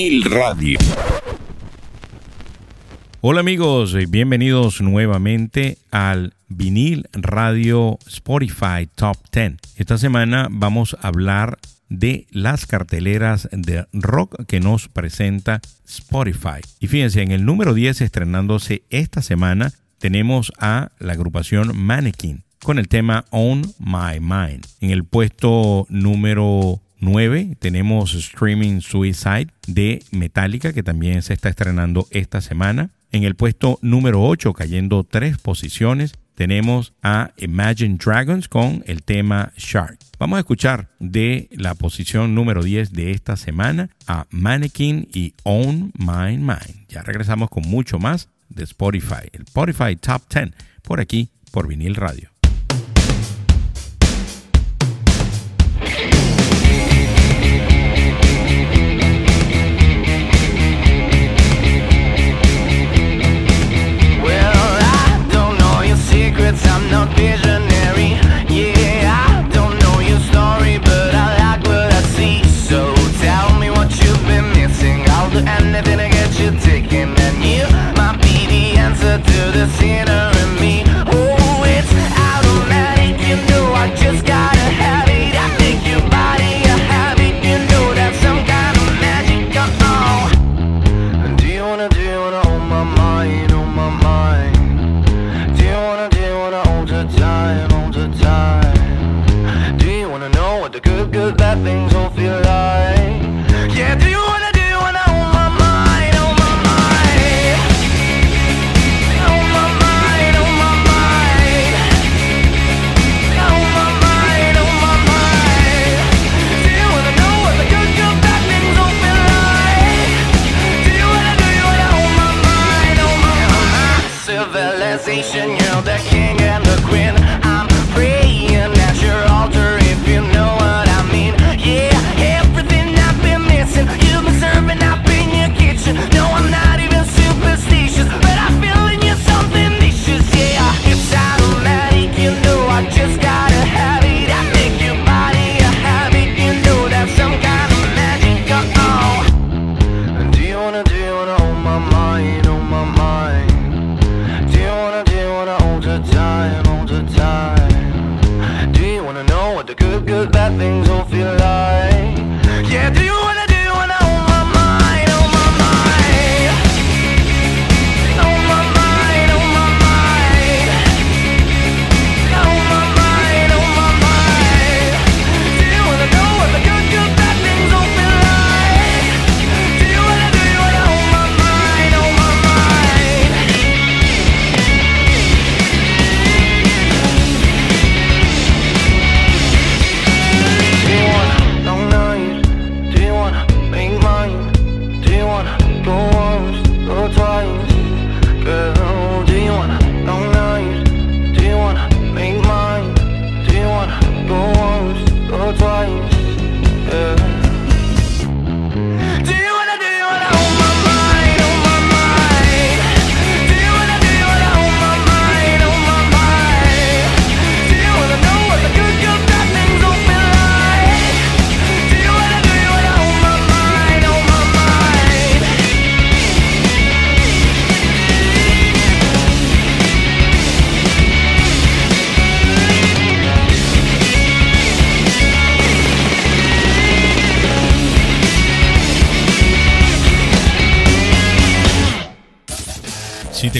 Vinil Radio. Hola amigos, bienvenidos nuevamente al Vinil Radio Spotify Top 10. Esta semana vamos a hablar de las carteleras de rock que nos presenta Spotify. Y fíjense, en el número 10 estrenándose esta semana tenemos a la agrupación Mannequin con el tema On My Mind. En el puesto número 9 tenemos Streaming Suicide de Metallica que también se está estrenando esta semana. En el puesto número 8 cayendo tres posiciones tenemos a Imagine Dragons con el tema Shark. Vamos a escuchar de la posición número 10 de esta semana a Mannequin y On My Mind. Ya regresamos con mucho más de Spotify, el Spotify Top 10, por aquí, por vinil radio.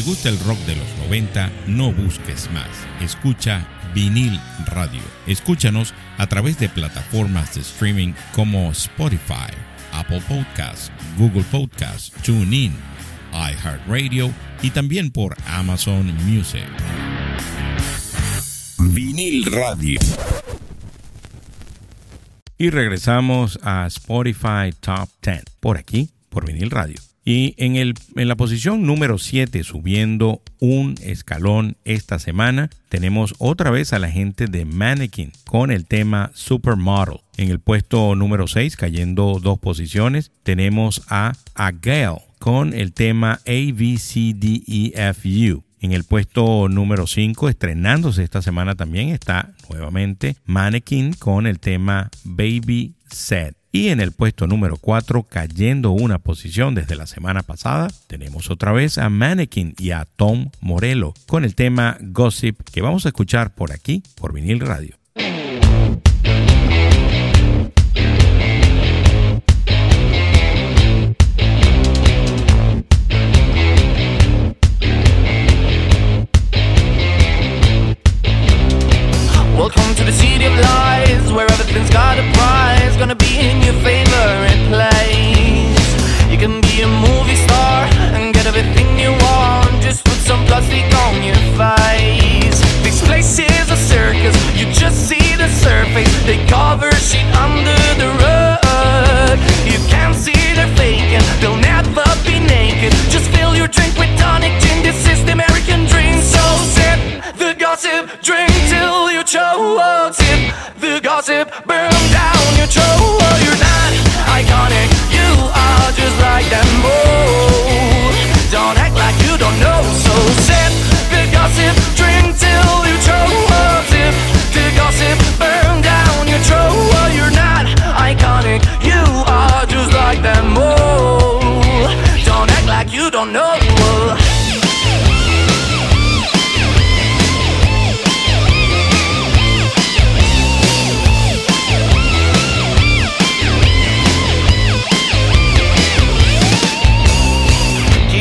El rock de los 90, no busques más. Escucha vinil radio. Escúchanos a través de plataformas de streaming como Spotify, Apple Podcasts, Google Podcasts, TuneIn, iHeartRadio y también por Amazon Music. Vinil radio. Y regresamos a Spotify Top 10 por aquí, por vinil radio. Y en, el, en la posición número 7, subiendo un escalón esta semana, tenemos otra vez a la gente de Mannequin con el tema Supermodel. En el puesto número 6, cayendo dos posiciones, tenemos a Agail con el tema ABCDEFU. En el puesto número 5, estrenándose esta semana también, está nuevamente Mannequin con el tema Baby Set. Y en el puesto número 4, cayendo una posición desde la semana pasada, tenemos otra vez a Mannequin y a Tom Morello con el tema Gossip que vamos a escuchar por aquí, por vinil radio.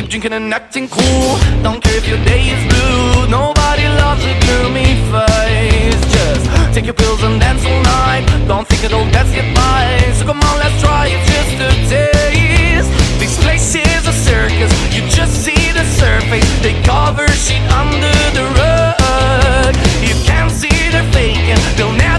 Drinking and acting cool. Don't care if your day is blue. Nobody loves a gloomy face. Just take your pills and dance all night. Don't think it'll best get by. So come on, let's try it just a taste. This place is a circus. You just see the surface. They cover shit under the rug. You can't see they're faking. They'll never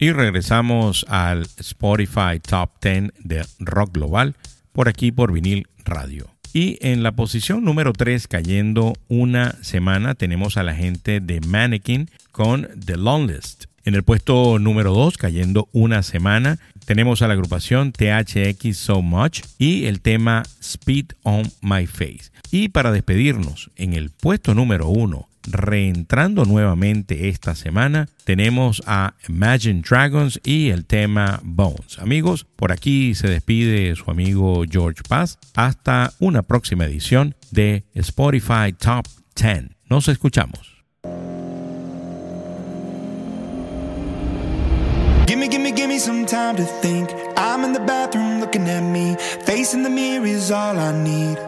Y regresamos al Spotify Top 10 de Rock Global, por aquí por vinil radio. Y en la posición número 3, cayendo una semana, tenemos a la gente de Mannequin con The Long List. En el puesto número 2, cayendo una semana, tenemos a la agrupación THX So Much y el tema Speed on My Face. Y para despedirnos, en el puesto número 1, reentrando nuevamente esta semana, tenemos a Imagine Dragons y el tema Bones. Amigos, por aquí se despide su amigo George Paz. Hasta una próxima edición de Spotify Top 10. Nos escuchamos. Some time to think. I'm in the bathroom looking at me. The mirror is all I need.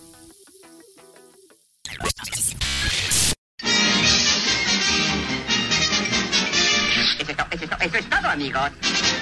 Amigos.